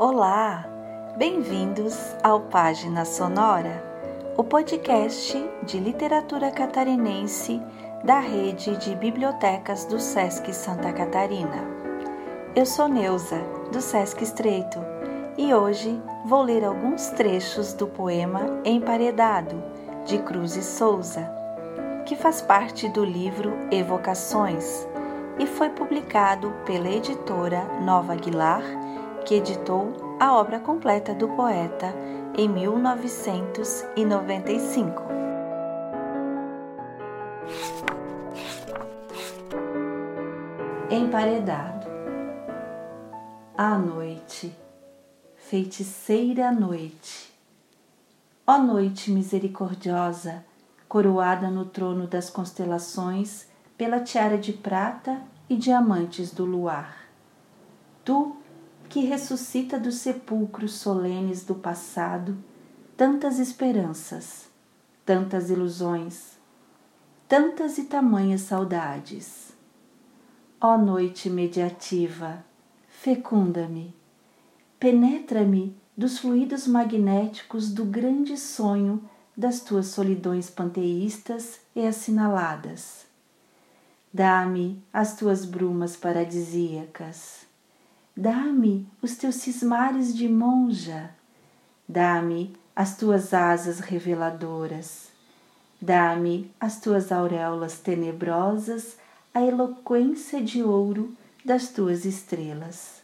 Olá, bem-vindos ao Página Sonora, o podcast de literatura catarinense da rede de bibliotecas do SESC Santa Catarina. Eu sou Neuza, do SESC Estreito, e hoje vou ler alguns trechos do poema Emparedado, de Cruz e Souza, que faz parte do livro Evocações e foi publicado pela editora Nova Aguilar que editou a obra completa do poeta em 1995. Emparedado. À noite, feiticeira noite. Ó noite misericordiosa, coroada no trono das constelações pela tiara de prata e diamantes do luar. Tu que ressuscita dos sepulcros solenes do passado tantas esperanças, tantas ilusões, tantas e tamanhas saudades. Ó noite mediativa, fecunda-me, penetra-me dos fluidos magnéticos do grande sonho das tuas solidões panteístas e assinaladas. Dá-me as tuas brumas paradisíacas Dá-me os teus cismares de monja, dá-me as tuas asas reveladoras, dá-me as tuas auréolas tenebrosas, a eloquência de ouro das tuas estrelas,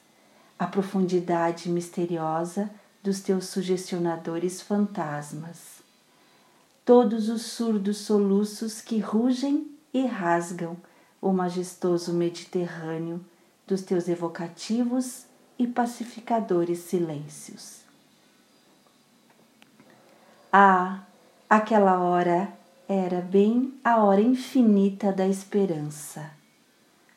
a profundidade misteriosa dos teus sugestionadores fantasmas. Todos os surdos soluços que rugem e rasgam o majestoso Mediterrâneo dos teus evocativos e pacificadores silêncios. Ah, aquela hora era bem a hora infinita da esperança.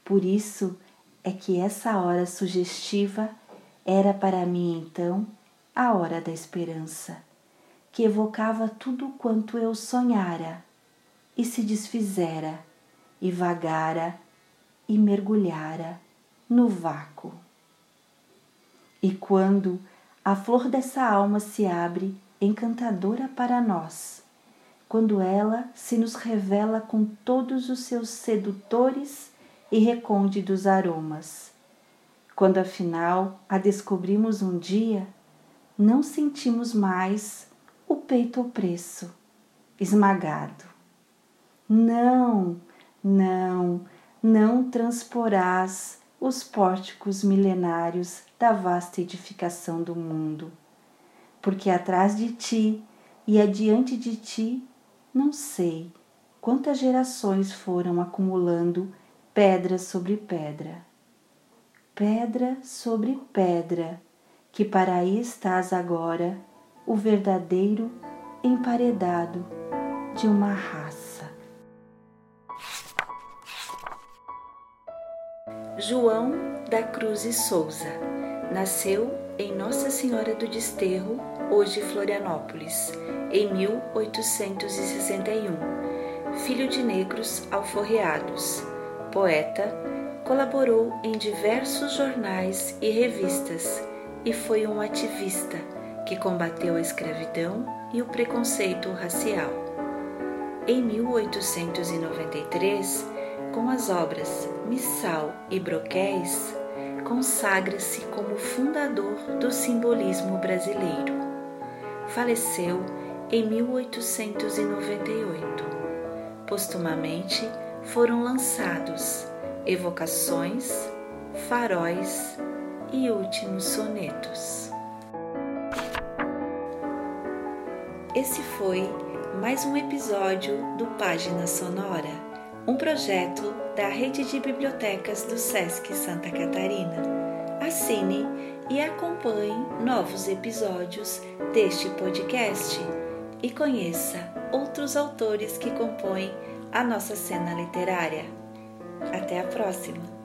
Por isso é que essa hora sugestiva era para mim então a hora da esperança, que evocava tudo quanto eu sonhara e se desfizera, e vagara e mergulhara no vácuo. E quando a flor dessa alma se abre encantadora para nós, quando ela se nos revela com todos os seus sedutores e recônditos aromas, quando afinal a descobrimos um dia, não sentimos mais o peito opresso, esmagado. Não, não, não transporás os pórticos milenários da vasta edificação do mundo. Porque atrás de ti e adiante de ti, não sei quantas gerações foram acumulando pedra sobre pedra. Pedra sobre pedra, que para aí estás agora, o verdadeiro emparedado de uma raça. João da Cruz e Souza nasceu em Nossa Senhora do Desterro, hoje Florianópolis, em 1861. Filho de negros alforreados, poeta, colaborou em diversos jornais e revistas e foi um ativista que combateu a escravidão e o preconceito racial. Em 1893, com as obras Missal e Broquéis, consagra-se como fundador do simbolismo brasileiro. Faleceu em 1898. Postumamente foram lançados Evocações, Faróis e Últimos Sonetos. Esse foi mais um episódio do Página Sonora um projeto da Rede de Bibliotecas do SESC Santa Catarina. Assine e acompanhe novos episódios deste podcast e conheça outros autores que compõem a nossa cena literária. Até a próxima!